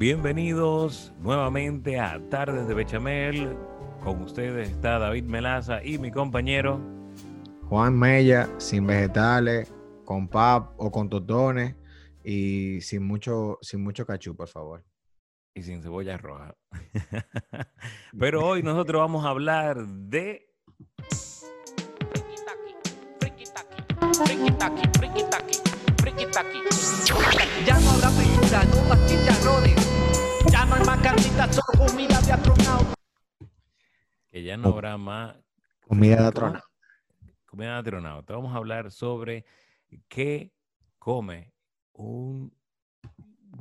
Bienvenidos nuevamente a Tardes de Bechamel. Con ustedes está David Melaza y mi compañero Juan Mella, sin vegetales, con pap o con totones y sin mucho, sin mucho cachú, por favor. y sin cebolla roja. Pero hoy nosotros vamos a hablar de Ya no habrá fritura, no más chicharrones. Ya no hay más carnitas, solo comida de astronauta. que ya no habrá más Comida de atrona. comida de astronauta. Vamos a hablar sobre qué come un,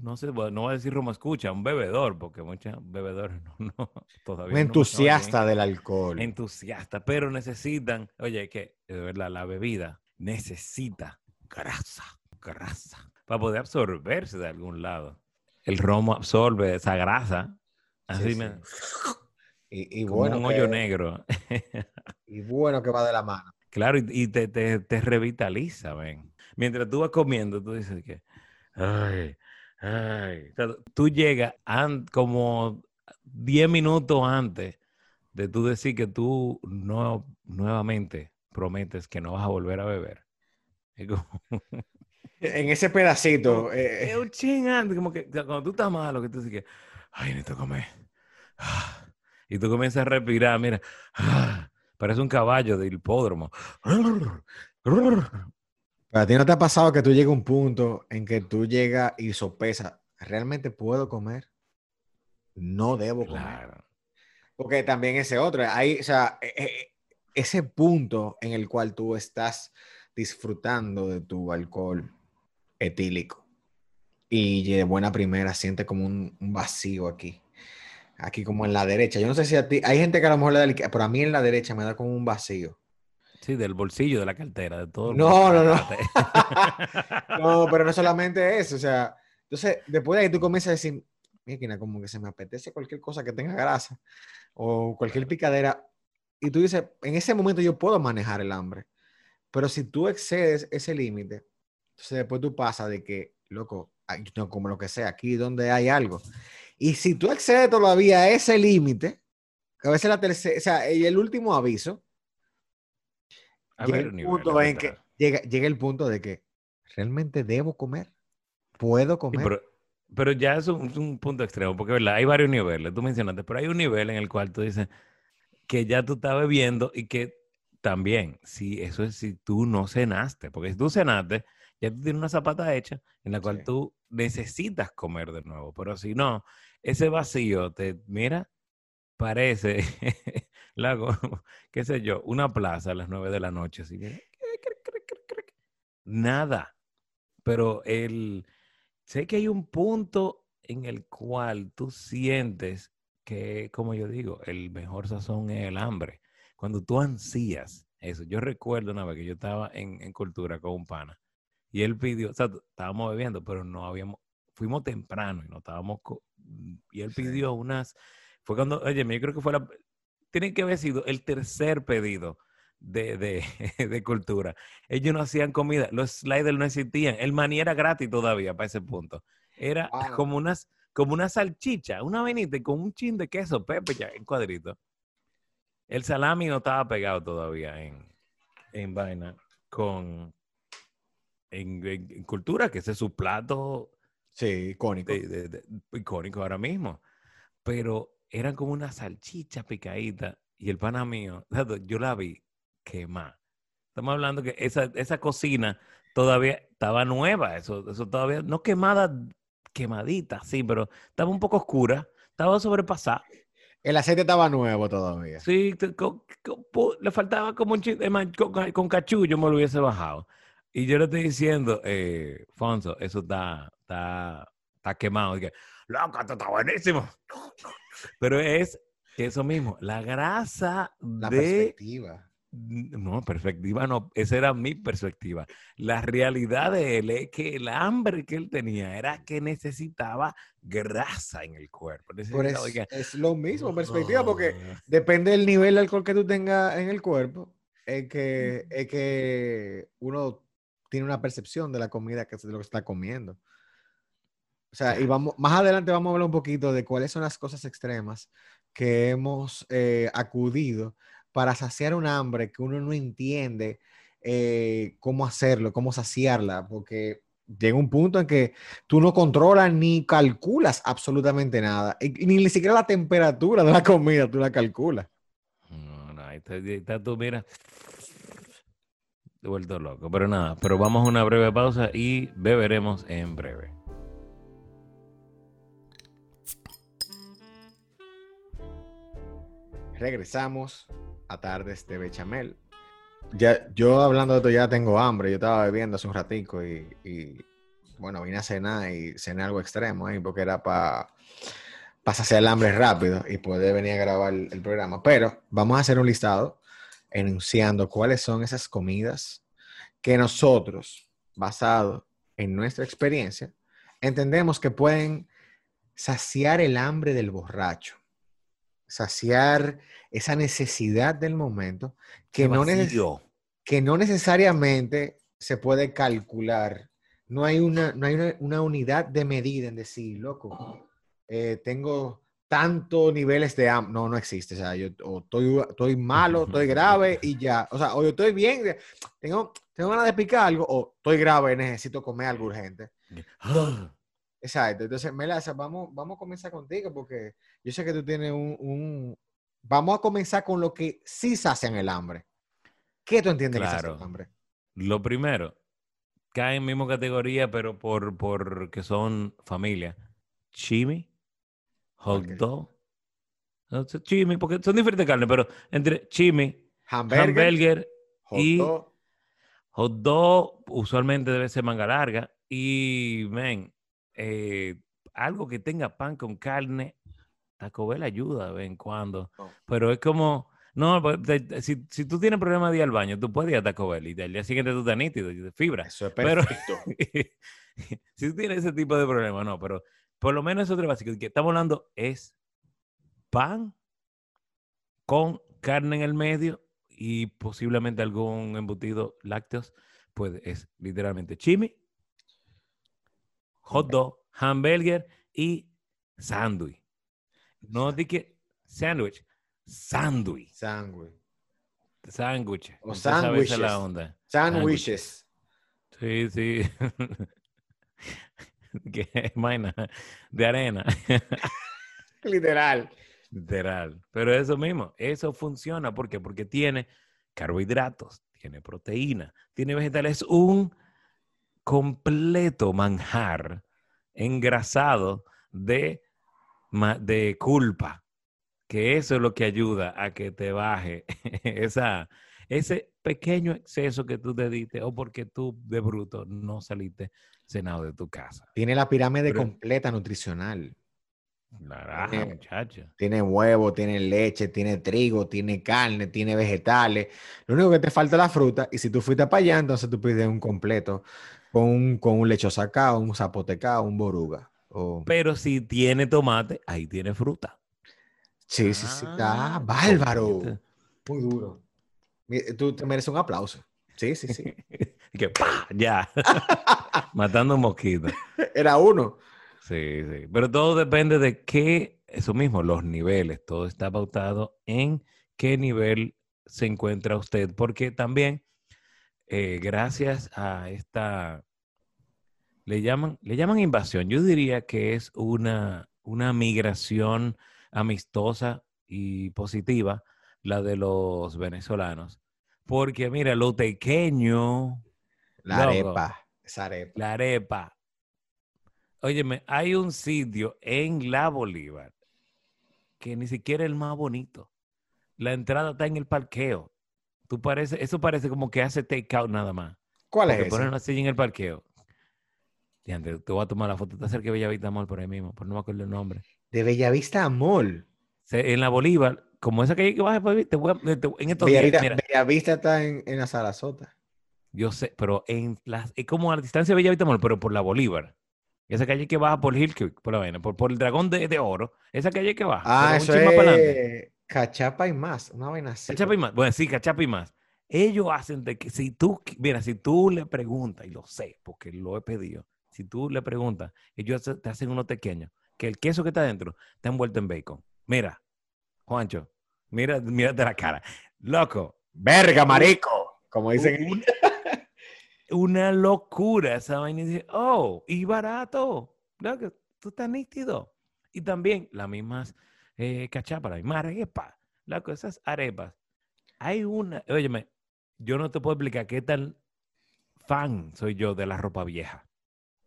no sé, no voy a decir Roma escucha, un bebedor, porque muchos bebedores no, no, todavía Un no entusiasta saben. del alcohol. entusiasta, pero necesitan, oye, que de verdad la bebida necesita grasa, grasa, para poder absorberse de algún lado. El romo absorbe esa grasa, así Sí, me, sí. Y, y como bueno, un hoyo que, negro. y bueno que va de la mano. Claro, y, y te, te, te revitaliza, ven. Mientras tú vas comiendo, tú dices que, ay, ay. O sea, tú llegas como 10 minutos antes de tú decir que tú no, nuevamente prometes que no vas a volver a beber. Es como, En ese pedacito. eh, como que cuando tú estás malo, que tú dices que, ay, necesito comer. Ah, Y tú comienzas a respirar, mira, ah, parece un caballo del hipódromo. ¿A ti no te ha pasado que tú llegas a un punto en que tú llegas y sopesas, ¿realmente puedo comer? No debo comer. Claro. Porque también ese otro, hay, o sea, e- e- ese punto en el cual tú estás disfrutando de tu alcohol etílico y de buena primera sientes como un, un vacío aquí, aquí como en la derecha. Yo no sé si a ti, hay gente que a lo mejor le da, el- pero a mí en la derecha me da como un vacío. Sí, del bolsillo, de la cartera, de todo. No, no, no. No, pero no solamente eso, o sea, entonces después de ahí tú comienzas a decir, mira, como que se me apetece cualquier cosa que tenga grasa o cualquier picadera, y tú dices, en ese momento yo puedo manejar el hambre, pero si tú excedes ese límite, entonces después tú pasas de que, loco, no como lo que sea, aquí donde hay algo, y si tú excedes todavía ese límite, que a veces la tercera, o sea, y el último aviso, A llega ver, el punto en que llega, llega el punto de que realmente debo comer, puedo Sí, comer. pero, pero ya es un, un punto extremo, porque ¿verdad? hay varios niveles, tú mencionaste, pero hay un nivel en el cual tú dices que ya tú estás bebiendo y que también, si eso es si tú no cenaste, porque si tú cenaste, ya tú tienes una zapata hecha en la cual Sí. tú necesitas comer de nuevo, pero si no, ese vacío te, mira, parece, la, go- qué sé yo, una plaza a las nueve de la noche, así, mira, nada, pero el, sé que hay un punto en el cual tú sientes que, como yo digo, el mejor sazón es el hambre. Cuando tú ansías eso. Yo recuerdo una vez que yo estaba en, en cultura con un pana y él pidió, o sea, estábamos bebiendo, pero no habíamos, fuimos temprano y no estábamos, co- y él pidió unas, fue cuando, oye, yo creo que fue la, tiene que haber sido el tercer pedido de, de, de cultura. Ellos no hacían comida, los sliders no existían, el maní era gratis todavía para ese punto. Era Wow. como unas, como una salchicha, una vainita y con un chin de queso, pepe ya en cuadrito. El salami no estaba pegado todavía en, en vaina con en, en- en cultura, que ese es su plato Sí, icónico. de- de- de- icónico ahora mismo. Pero eran como una salchicha picadita y el pana mío, yo la vi quemada. Estamos hablando que esa, esa cocina todavía estaba nueva, eso, eso todavía, no quemada, quemadita, sí, pero estaba un poco oscura, estaba sobrepasada. El aceite estaba nuevo todavía. Sí, te- co- co- pu- le faltaba como un chiste, con, con, con yo me lo hubiese bajado. Y yo le estoy diciendo, eh, Fonso, eso está, está, está quemado. Y que, loco, esto está buenísimo. Pero es eso mismo, la grasa La de... perspectiva. No, perspectiva no, esa era mi perspectiva. La realidad de él es que el hambre que él tenía era que necesitaba grasa en el cuerpo. Necesitaba, es lo mismo, perspectiva, porque depende del nivel de alcohol que tú tengas en el cuerpo, es que, es que uno tiene una percepción de la comida que de lo que está comiendo. O sea, y vamos, más adelante vamos a hablar un poquito de cuáles son las cosas extremas que hemos eh, acudido para saciar un hambre que uno no entiende eh, cómo hacerlo, cómo saciarla, porque llega un punto en que tú no controlas ni calculas absolutamente nada, y, y ni siquiera la temperatura de la comida tú la calculas. No, no, ahí está, ahí está tú, mira. Vuelto loco. Pero nada, pero vamos a una breve pausa y beberemos en breve. Regresamos a tardes de bechamel. Ya, yo hablando de esto ya tengo hambre. Yo estaba bebiendo hace un ratico y, bueno, vine a cenar y cené algo extremo ahí porque era para saciar el hambre rápido y poder venir a grabar el programa. Pero vamos a hacer un listado enunciando cuáles son esas comidas que nosotros, basado en nuestra experiencia, entendemos que pueden saciar el hambre del borracho, saciar esa necesidad del momento que no, neces- que no necesariamente se puede calcular. No hay una, no hay una, una unidad de medida en decir, loco, eh, tengo tantos niveles de hambre. No, no existe. O sea, yo o estoy, estoy malo, estoy grave y ya. O sea, o yo estoy bien, tengo, tengo ganas de picar algo, o estoy grave, necesito comer algo urgente. Ah, Exacto. Entonces, Melasa, vamos, vamos a comenzar contigo porque yo sé que tú tienes un, un- Vamos a comenzar con lo que sí sacian el hambre. ¿Qué tú entiendes que sacia Claro. el hambre? Lo primero, cae en misma categoría, pero por, por que son familia. Chimi, hot dog. No sé, Chimi, porque son diferentes carnes, pero entre chimi, Hamburger, hamburger hot y dog, hot dog, usualmente debe ser manga larga. Y, men, eh, algo que tenga pan con carne, Taco Bell ayuda de vez en cuando. No. Pero es como, no, pues, te- te- si, si tú tienes problemas de ir al baño, tú puedes ir a Taco Bell y al día siguiente tú estás nítido y de fibra. Eso es Pero- perfecto. si tú tienes ese tipo de problemas, no, pero por lo menos eso es básico. Que estamos hablando es pan con carne en el medio y posiblemente algún embutido lácteos. Pues es literalmente chimi, hot dog, hamburger y sándwich. No di que sándwich, sándwich, Sándwich. sándwich. O la sándwiches. onda. Sándwiches. Sí, sí. que vaina de arena. Literal. Literal. Pero eso mismo, eso funciona. ¿Por qué? Porque tiene carbohidratos, tiene proteína, tiene vegetales, un completo manjar engrasado de, de culpa. Que eso es lo que ayuda a que te baje esa, ese pequeño exceso que tú te diste o porque tú de bruto no saliste cenado de tu casa. Tiene la pirámide Pero- completa nutricional. Naranja, Tiene- muchacho. Tiene huevo, tiene leche, tiene trigo, tiene carne, tiene vegetales. Lo único que te falta es la fruta. Y si tú fuiste para allá, entonces tú pides un completo con un, con un lecho sacado, un zapotecado, un boruga. O... Pero si tiene tomate, ahí tiene fruta. Sí, sí, sí. Ah, Ah, bárbaro. Muy duro. Tú te mereces un aplauso. Sí, sí, sí. Y que ¡pa! Ya. Matando un mosquito. Era uno. Sí, sí. Pero todo depende de qué, eso mismo, los niveles. Todo está pautado en qué nivel se encuentra usted. Porque también, eh, gracias a esta, le llaman, le llaman invasión. Yo diría que es una, una migración amistosa y positiva, la de los venezolanos. Porque mira, lo pequeño, La Loco. arepa. Esa arepa. la arepa. Óyeme, hay un sitio en La Bolívar que ni siquiera es el más bonito. La entrada está en el parqueo. Tú parece, eso parece como que hace takeout nada más. ¿Cuál Porque es ponen una silla en el parqueo. Diante, te voy a tomar la foto. Está cerca de Bellavista Mall por ahí mismo, pero no me acuerdo el nombre. De Bellavista a Mall. En la Bolívar, como esa calle que baja por ahí, te voy a, te- en estos días, Bellavista, mira, Bellavista está en, en la Sarasota. Yo sé, pero en las, es como a la distancia de Bellavista Mall, pero por la Bolívar. Esa calle que baja por Hill Creek, por la vaina, por, por el dragón de, de oro. Esa calle que baja. Ah, eso es Cachapa y más. Una vaina así. Cachapa y más. Bueno, sí, cachapa y más. Ellos hacen de que si tú, mira, si tú le preguntas, y lo sé, porque lo he pedido, si tú le preguntas, ellos te hacen unos pequeños, que el queso que está dentro está envuelto en bacon. Mira, Juancho, mira, mírate la cara. Loco, Verga, marico. Como dicen. un- una locura esa vaina. Y dije, oh, y barato. Loco, tú estás nítido. Y también las mismas eh, cachapas, las mismas arepas. Loco, esas arepas. Hay una, óyeme, yo no te puedo explicar qué tan fan soy yo de la ropa vieja.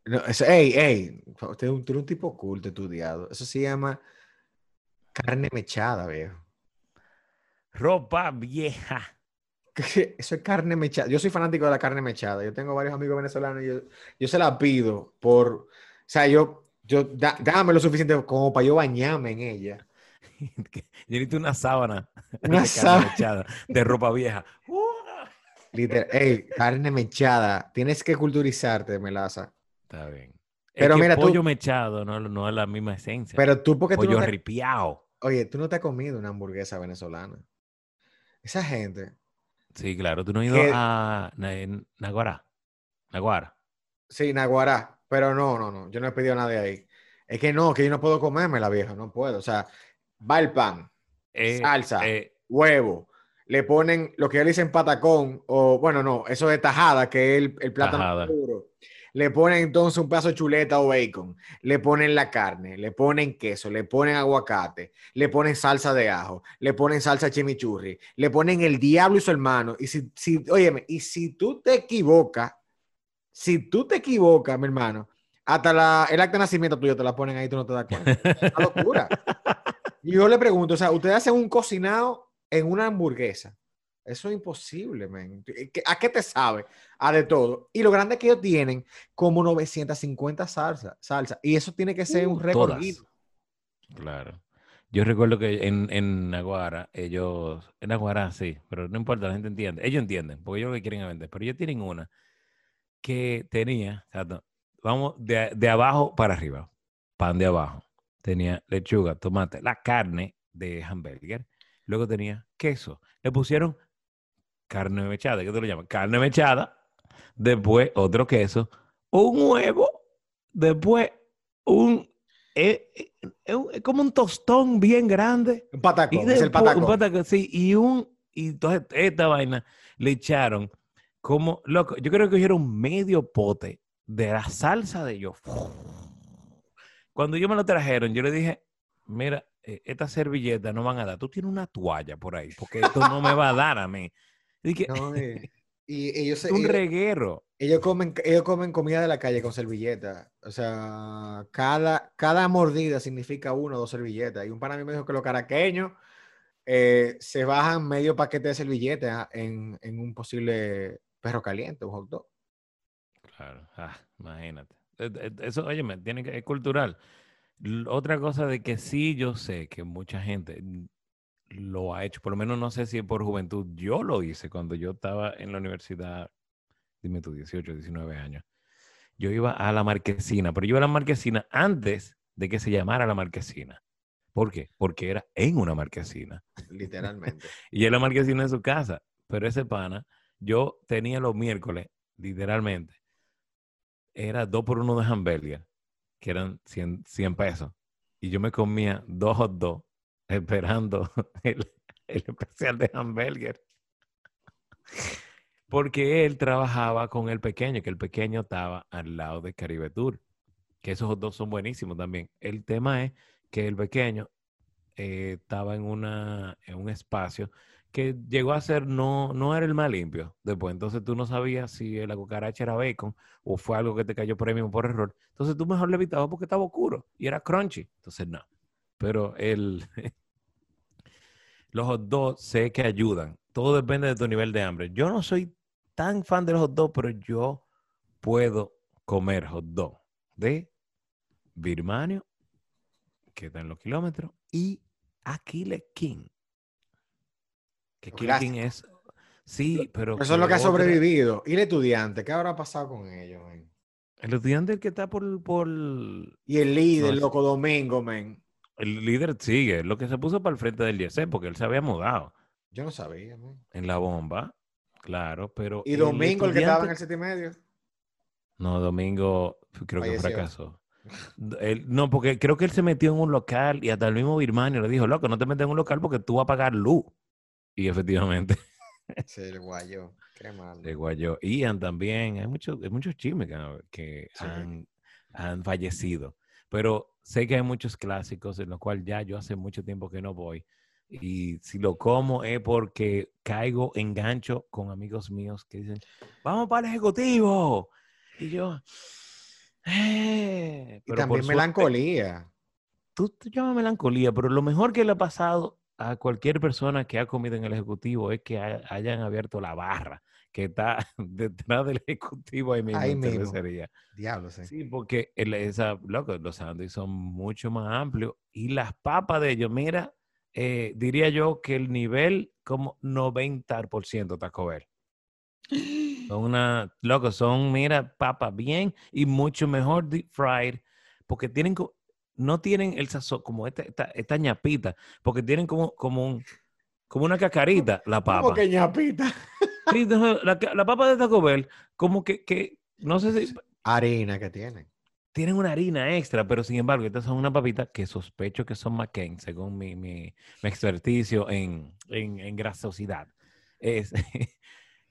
No, eso- ey, ey. Usted es un, tú eres un tipo culto, estudiado. Eso se llama carne mechada, viejo. Ropa vieja. Eso es carne mechada. Yo soy fanático de la carne mechada. Yo tengo varios amigos venezolanos y yo, yo se la pido por. O sea, yo. yo da- dame lo suficiente como para yo bañarme en ella. yo necesito una sábana Una de, sábana. carne mechada, de ropa vieja. Literal. Ey, carne mechada. Tienes que culturizarte, Melaza. Está bien. Pero es que mira, tú- pollo mechado no, no es la misma esencia. Pero tú, porque tú pollo no te. Oye, tú no te has comido una hamburguesa venezolana. Esa gente. Sí, claro. ¿Tú no has ido a Naguará? Naguara. Sí, Naguará. Pero no, no, no. Yo no he pedido nada de ahí. Es que no, que yo no puedo comerme la vieja. No puedo. O sea, va el pan, Eh, Salsa. eh, huevo. Le ponen lo que ellos dicen patacón, o bueno, no, eso de tajada, que es el, el plátano Tajada. puro. Le ponen entonces un pedazo de chuleta o bacon. Le ponen la carne, le ponen queso, le ponen aguacate, le ponen salsa de ajo, le ponen salsa chimichurri, le ponen el diablo y su hermano. Y si, si, óyeme, y si tú te equivocas, si tú te equivocas, mi hermano, hasta la, el acta de nacimiento tuyo te la ponen ahí, tú no te das cuenta. Es una locura. Y yo le pregunto, o sea, ustedes hacen un cocinado en una hamburguesa. Eso es imposible, man. ¿Qué- ¿A qué te sabe? A de todo. Y lo grande es que ellos tienen como 950 salsa, salsa. Y eso tiene que ser un Uh, récord. Claro. Yo recuerdo que en, en Naguara, ellos, en Naguara sí, pero no importa, la gente entiende. Ellos entienden, porque ellos lo que quieren vender. Pero ellos tienen una que tenía, vamos de, de abajo para arriba, pan de abajo. Tenía lechuga, tomate, la carne de hamburger. Luego tenía queso. Le pusieron carne mechada, ¿qué te lo llaman? Carne mechada. Después otro queso, un huevo. Después un es, es- es un- es como un tostón bien grande. Un Y patacón, es el después- un patacón. patacón, sí, y un, y entonces esta vaina le echaron como, loco, yo creo que cogieron medio pote de la salsa de ellos. Cuando yo me lo trajeron, yo le dije, mira, eh, esta servilleta no van a dar, tú tienes una toalla por ahí, porque esto no me va a dar a mí. Y dije, No, eh, y ellos, se- un ellos- reguero. ellos comen, ellos comen comida de la calle con servilleta. O sea, cada, cada mordida significa una o dos servilletas. Y un pana mí me dijo que los caraqueños eh, se bajan medio paquete de servilletas en, en un posible perro caliente, un hot dog. Claro, ah, imagínate. Eh, eh, Eso, oye, tiene que, es cultural. Otra cosa de que sí yo sé que mucha gente lo ha hecho, por lo menos no sé si por juventud, yo lo hice cuando yo estaba en la universidad, dime tú, 18, 19 años. Yo iba a la marquesina, pero yo iba a la marquesina antes de que se llamara la marquesina. ¿Por qué? Porque era en una marquesina. Literalmente. Y en la marquesina de su casa. Pero ese pana, yo tenía los miércoles, literalmente, era dos por uno de hamburger, que eran 100, 100 pesos. Y yo me comía dos hot dogs esperando el, el especial de hamburger. Porque él trabajaba con el pequeño, que el pequeño estaba al lado de Caribe Tour. Que esos dogs son buenísimos también. El tema es que el pequeño eh, estaba en, una, en un espacio que llegó a ser, no, no era el más limpio. Después, entonces tú no sabías si la cucaracha era bacon o fue algo que te cayó mismo por error. Entonces tú mejor le evitabas porque estaba oscuro y era crunchy. Entonces no. Pero el, los hot dogs sé que ayudan. Todo depende de tu nivel de hambre. Yo no soy tan fan de los hot dogs, pero yo puedo comer hot dog de Birmanio, que está en los kilómetros, y Aquile King. Que Aquile King es. Sí, pero. Eso es lo que ha otra- sobrevivido. ¿Y el estudiante? ¿Qué habrá pasado con ellos, men? El estudiante que está por. por Y el líder, No, es- loco Domingo, men. El líder sigue, lo que se puso para el frente del Jersey, porque él se había mudado Yo no sabía, men. en la bomba. Claro, pero. Y Domingo, el que estaba en el siete y medio. No, Domingo creo que fracasó. Él- no, porque creo que él se metió en un local y hasta el mismo Birmania le dijo, loco, no te metas en un local porque tú vas a pagar luz. Y efectivamente, Sí, el guayo. Qué mal. se guayó. Ian también, hay muchos, hay muchos chismes que, Sí. han, han fallecido. Pero sé que hay muchos clásicos en los cuales ya yo hace mucho tiempo que no voy. Y si lo como es porque caigo en gancho con amigos míos que dicen, vamos para el ejecutivo. Y yo, "Eh", Y pero por también melancolía. tú te llamas melancolía, pero lo mejor que le ha pasado a cualquier persona que ha comido en el ejecutivo es que ha- hayan abierto la barra que está detrás del ejecutivo ahí mismo Ahí. Diablo, sí. Sí, porque el- esa, loco, los sándwiches son mucho más amplios y las papas de ellos, mira, eh, diría yo que el nivel como 90% Taco Bell. Son una, loco, son, mira, papas bien y mucho mejor deep fried porque tienen, no tienen el sazón, como esta, esta, esta ñapita, porque tienen como, como un, como una cacarita la Como papa. que ñapita. Sí, la, la papa de Taco Bell, como que, que, no sé si, Harina que tienen. tienen una harina extra, pero sin embargo, estas son una papita que sospecho que son McCain, según mi, mi, mi experticio en, en, en grasosidad. Es,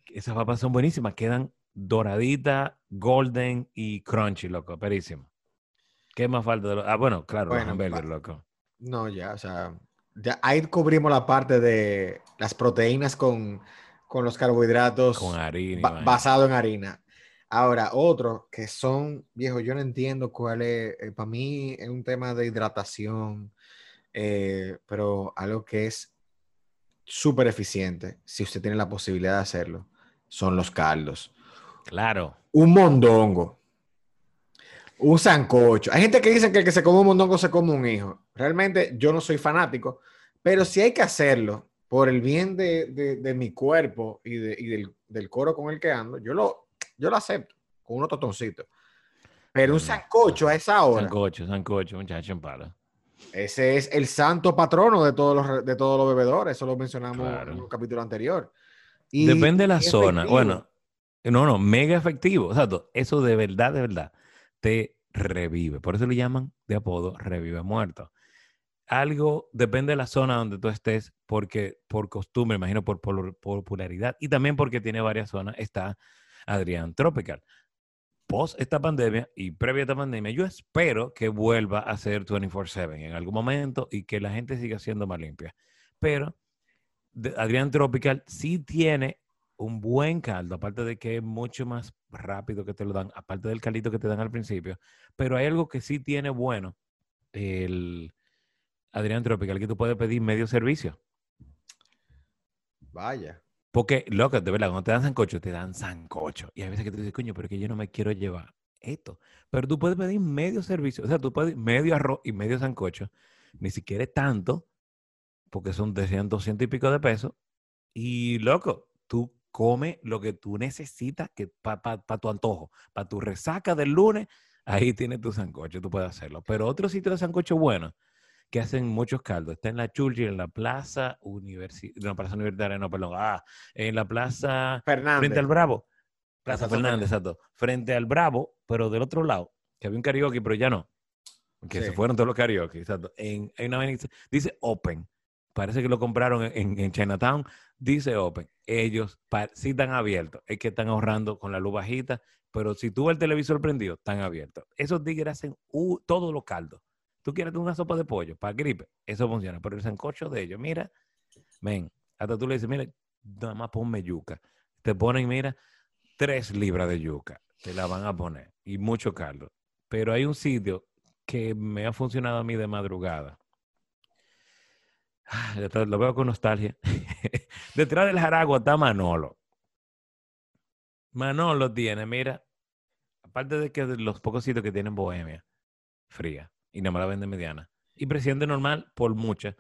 esas papas son buenísimas, quedan doraditas, golden y crunchy, loco, perísimo. ¿Qué más falta? De lo- ah, bueno, claro, Bueno, los hamburgers, loco. No, ya, o sea, ya ahí cubrimos la parte de las proteínas con, con los carbohidratos Con harina. ba- basado en harina. Ahora, otro que son, viejo, yo no entiendo cuál es, para mí es un tema de hidratación, eh, pero algo que es súper eficiente, si usted tiene la posibilidad de hacerlo, son los caldos. Claro. Un mondongo, un sancocho. Hay gente que dice que el que se come un mondongo se come un hijo. Realmente yo no soy fanático, pero si hay que hacerlo por el bien de, de- de mi cuerpo y, de- y del, del coro con el que ando, yo lo, yo lo acepto con unos totoncitos. Pero un Mm. sancocho a esa hora, Sancocho, sancocho, muchacho en pala. ese es el santo patrono de todos los, de todos los bebedores. Eso lo mencionamos Claro. en un capítulo anterior. Y- Depende de la zona. efectivo. Bueno, no, no, mega efectivo. Exacto. Eso de verdad, de verdad, te revive. Por eso le llaman de apodo revive muerto. Algo depende de la zona donde tú estés, porque por costumbre, imagino por, popularidad y también porque tiene varias zonas, está Adrián Tropical. Post esta pandemia y previa esta pandemia, yo espero que vuelva a ser 24/7 en algún momento y que la gente siga siendo más limpia. Pero Adrián Tropical sí tiene un buen caldo, aparte de que es mucho más rápido que te lo dan, aparte del caldito que te dan al principio, pero hay algo que sí tiene bueno, el Adrián Tropical, que tú puedes pedir medio servicio. Vaya. Porque, loco, de verdad, cuando te dan sancocho, te dan sancocho. Y hay veces que tú dices, coño, pero es que yo no me quiero llevar esto. Pero tú puedes pedir medio servicio, o sea, tú puedes medio arroz y medio sancocho. Ni siquiera es tanto, porque son de 100, 200 y pico de pesos. Y, loco, tú comes lo que tú necesitas que para tu antojo, para tu resaca del lunes, ahí tienes tu sancocho, tú puedes hacerlo. Pero otro sitio de sancocho bueno, que hacen muchos caldos, está en la Churchill, en la Plaza Universitaria, no, Plaza Universitaria, no, perdón, ah, en la Plaza Fernández. frente al Bravo. Plaza Plaza Fernández, exacto. Frente al Bravo, pero del otro lado, que había un karaoke, pero ya no. Que se fueron todos los karaoke, exacto. En, en una avenida- dice Open. Parece que lo compraron en, en- Chinatown. Dice Open. Ellos sí están abiertos. Es que están ahorrando con la luz bajita, pero si tú ves el televisor prendido, están abiertos. Esos tigres hacen todos los caldos. Tú quieres una sopa de pollo para gripe, eso funciona. Pero el sancocho de ellos, mira, ven, hasta tú le dices, mira, nada más ponme yuca. Te ponen, mira, tres libras de yuca. Te la van a poner. Y mucho caldo. Pero hay un sitio que me ha funcionado a mí de madrugada. Ah, Lo veo con nostalgia. Detrás del Jaragua está Manolo. Manolo tiene, mira, aparte de que los pocos sitios que tienen Bohemia, fría, y no me la venden mediana, y presidente normal por muchas,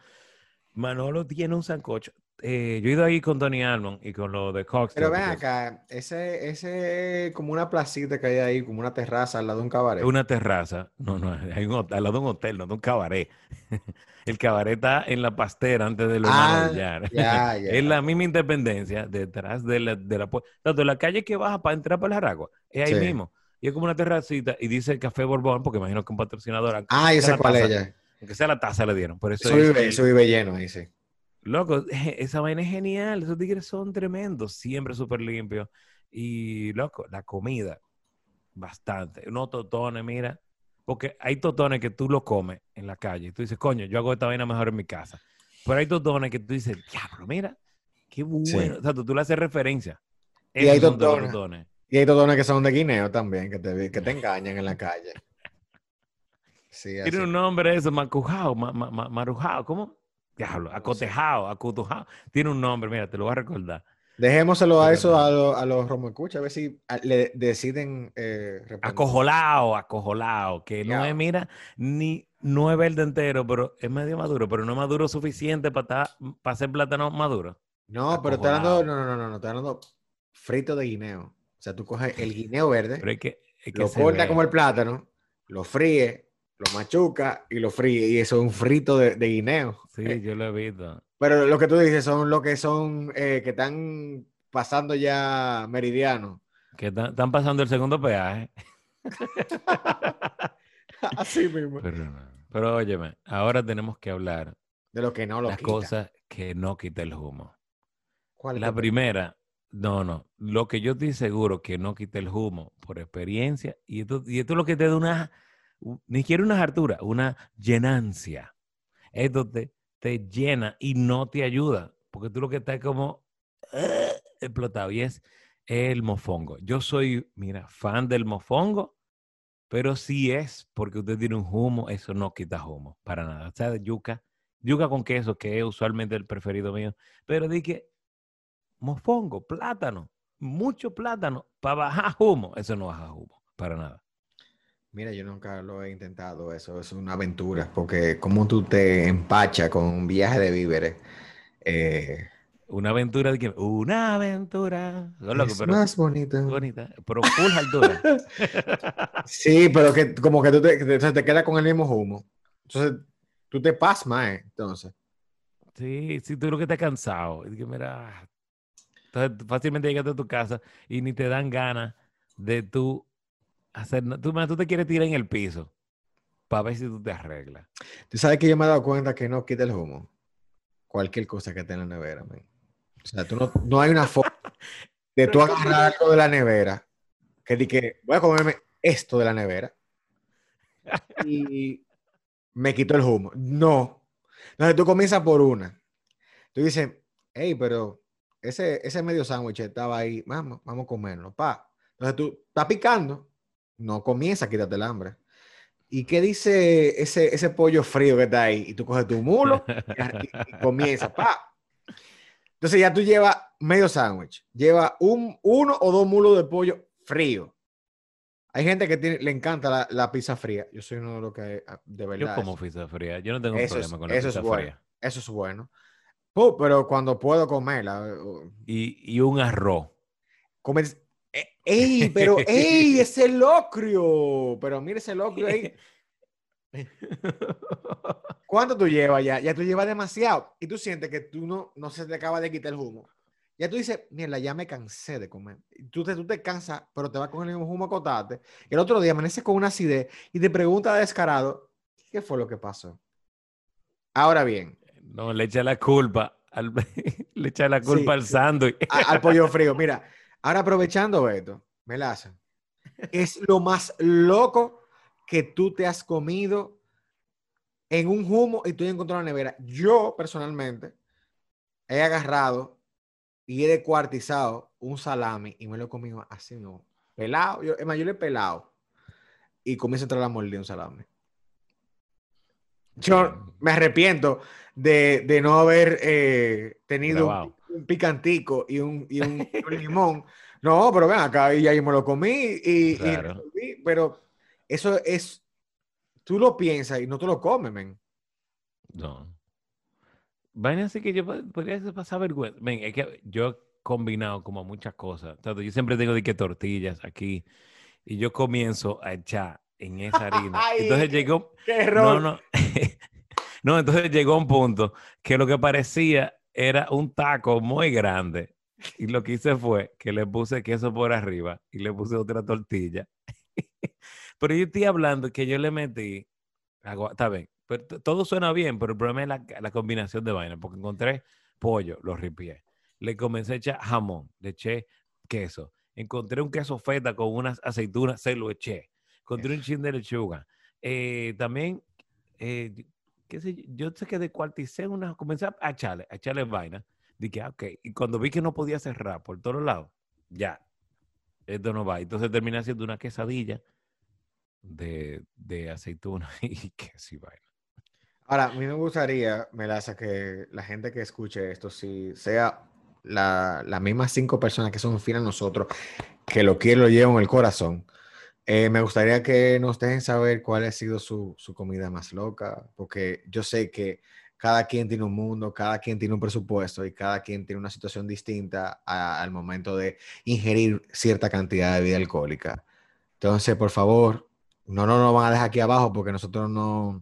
Manolo tiene un sancocho. Eh, yo he ido ahí con Tony Almond y con lo de Cox. Pero ven acá, ese, ese como una placita que hay ahí, como una terraza al lado de un cabaret. Una terraza. No, no, hay un, al lado de un hotel, no de un cabaret. El cabaret está en la pastera antes de los Ah, ya, ya. Es la misma independencia detrás de la, de la Tanto la calle que baja para entrar para el Jaragua. Es ahí Sí. mismo. y es como una terracita y dice Café Borbón, porque imagino que un patrocinador. Ah, yo sé cuál es ella. Aunque sea la taza le dieron. Por eso, Eso es vive, el- eso vive lleno ahí, sí. Loco, esa vaina es genial. Esos tigres son tremendos, siempre súper limpios. Y, loco, la comida, bastante. Unos totones, mira. Porque hay totones que tú lo comes en la calle. Y tú dices, coño, yo hago esta vaina mejor en mi casa. Pero hay totones que tú dices, diablo, mira, qué bueno. Sí. O sea, tú, tú le haces referencia. Y hay totones. totones. Y hay totones que son de guineo también, que te, que te engañan en la calle. Sí. Tiene un nombre eso, macujao, ma, ma- ma- marujao, ¿cómo? Diablo, acotejao, acutujao. Tiene un nombre, mira, te lo voy a recordar. Dejémoselo a eso no. a, lo- a los romoescuchas, a ver si a- le deciden eh, responder. Acojolao, acojolao, que no Ya. es, mira, ni, no es verde entero, pero es medio maduro, pero no es maduro suficiente para para hacer plátano maduro. No, pero estoy hablando, no, no, no, no, no, estoy hablando frito de guineo. O sea, tú coges el guineo verde, Pero es que, es que lo ve. como el plátano, lo fríe, lo machuca y lo fríe. Y eso es un frito de, de guineo. Sí, yo lo he visto. Pero lo que tú dices son lo que son, eh, que están pasando ya meridiano. Que están pasando el segundo peaje. Así mismo. Pero, no. pero óyeme, ahora tenemos que hablar De lo que no lo las quita. cosas que no quita el humo. ¿Cuál La primera, no, no. Lo que yo estoy seguro que no quita el humo por experiencia, y esto, y esto es lo que te da una, ni siquiera una hartura, una llenancia. Esto te, te llena y no te ayuda, porque tú lo que estás es como "Ah", explotado, y es el mofongo. Yo soy, mira, fan del mofongo, pero si es porque usted tiene un humo, eso no quita humo, para nada. O yuca, yuca con queso, que es usualmente el preferido mío, pero di que mofongo, plátano, mucho plátano, para bajar humo, eso no baja humo, para nada. Mira, yo nunca lo he intentado, eso es una aventura, porque como tú te empachas con un viaje de víveres, eh, Una aventura de que, una aventura, no, loco, es pero más bonito. bonita, pero full altura. Sí, pero que como que tú te, te, te quedas con el mismo humo. Entonces, tú te pasmas, eh, entonces. Sí, sí, tú lo que estás cansado. Y que mira, entonces fácilmente llegas a tu casa y ni te dan ganas de tú hacer, tú, tú te quieres tirar en el piso para ver si tú te arreglas. Tú sabes que yo me he dado cuenta que no quita el humo. Cualquier cosa que esté en la nevera, man. O sea, tú no, no hay una forma de tú agarrar algo de la nevera que di que voy a comerme esto de la nevera y me quito el humo. No. Entonces tú comienzas por una. Tú dices, hey, pero ese, ese medio sándwich estaba ahí, vamos, vamos a comerlo, pa. Entonces tú estás picando, no comienza a quitarte el hambre. ¿Y qué dice ese, ese pollo frío que está ahí? Y tú coges tu mulo y, y comienza, pa. Entonces ya tú llevas medio sándwich, lleva un, uno o dos mulos de pollo frío. Hay gente que tiene, le encanta la, la pizza fría. Yo soy uno de los que, ah, de verdad, Yo como eso, pizza fría, yo no tengo es- problema con la eso es pizza bueno. fría. eso es bueno. Pero cuando puedo comerla, Y, y un arroz. comes, eh, ¡ey! Pero, ¡ey! Ese locrio. Pero mire ese locrio ahí. ¿Cuánto tú llevas ya? Ya tú llevas demasiado. Y tú sientes que tú no, no se te acaba de quitar el humo. Ya tú dices, mierda, ya me cansé de comer. Y tú te, tú te cansas, pero te vas con el mismo humo a acotarte. Y el otro día amaneces con una acidez y te pregunta descarado, ¿qué fue lo que pasó? Ahora bien, No, le echa la culpa. Al, le echa la culpa Sí, al sándwich. al pollo frío. Mira, ahora aprovechando esto, Melaza, es lo más loco que tú te has comido en un humo y tú encontrado en la nevera. Yo, personalmente, he agarrado y he descuartizado un salami y me lo he comido así, no. Pelado, yo, es más, yo lo he pelado y comienzo a entrar la mordida de un salami. Yo me arrepiento de, de no haber eh, tenido. Un, picantico y un, y un- y un limón. No, pero ven acá y ahí me lo comí y, y Claro. resolví, pero eso es, tú lo piensas y no te lo comes, men. No. Vaina así que yo po- podría pasar vergüenza. Ven, es que yo he combinado como muchas cosas. O sea, yo siempre tengo de que tortillas aquí y yo comienzo a echar en esa harina. Ay, Entonces llegó, ¡Qué no, error! no, no, entonces llegó un punto que lo que parecía era un taco muy grande. Y lo que hice fue que le puse queso por arriba y le puse otra tortilla. Pero yo estoy hablando que yo le metí. agua- Está bien. Pero todo suena bien, pero el problema es la, la combinación de vainas. Porque encontré pollo, lo ripié. Le comencé a echar jamón, le eché queso. Encontré un queso feta con unas aceitunas, se lo eché. Encontré un chin de lechuga. Eh, también, eh, yo, sé que descuarticé una, comencé a echarle, a echarle vaina. Dije, ah, ok. Y cuando vi que no podía cerrar por todos lados, ya, esto no va. Entonces terminé haciendo una quesadilla de, de aceituna y queso y vaina. Ahora, a mí me gustaría, Melaza, que la gente que escuche esto, si sea la, las mismas cinco personas que son fieles a nosotros, que lo quieren, lo llevan en el corazón, eh, me gustaría que nos dejen saber cuál ha sido su, su comida más loca, porque yo sé que cada quien tiene un mundo, cada quien tiene un presupuesto y cada quien tiene una situación distinta a- al momento de ingerir cierta cantidad de bebida alcohólica. Entonces, por favor, no nos lo van a dejar aquí abajo porque nosotros no,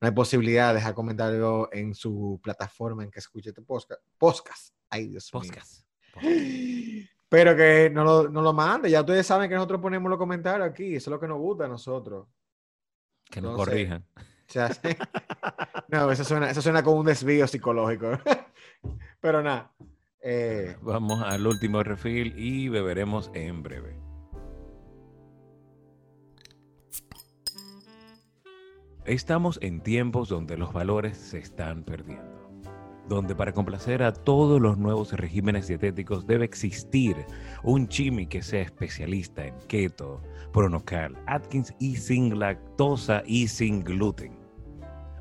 no hay posibilidad de dejar comentarios en su plataforma en que escuche este podcast. Podcast. Ay, Dios mío. Podcast. Pero que no lo, no lo mande. Ya ustedes saben que nosotros ponemos los comentarios aquí. Eso es lo que nos gusta a nosotros. Que nos Entonces, corrijan. No, eso suena, eso suena como un desvío psicológico. Pero nada. eh, Vamos al último refil y beberemos en breve. Estamos en tiempos donde los valores se están perdiendo, donde para complacer a todos los nuevos regímenes dietéticos debe existir un chimi que sea especialista en keto, pronocal, Atkins y sin lactosa y sin gluten.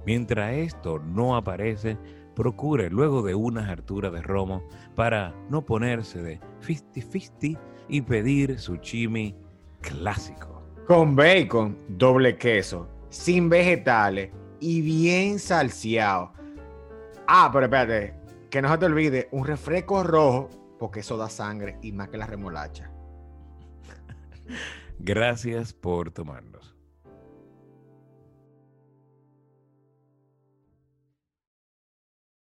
Mientras esto no aparece, procure luego de una hartura de romo para no ponerse de fisti fisti y pedir su chimi clásico. con bacon, doble queso, sin vegetales y bien salseado. Ah, pero espérate, que no se te olvide un refresco rojo, porque eso da sangre y más que la remolacha. Gracias por tomarnos.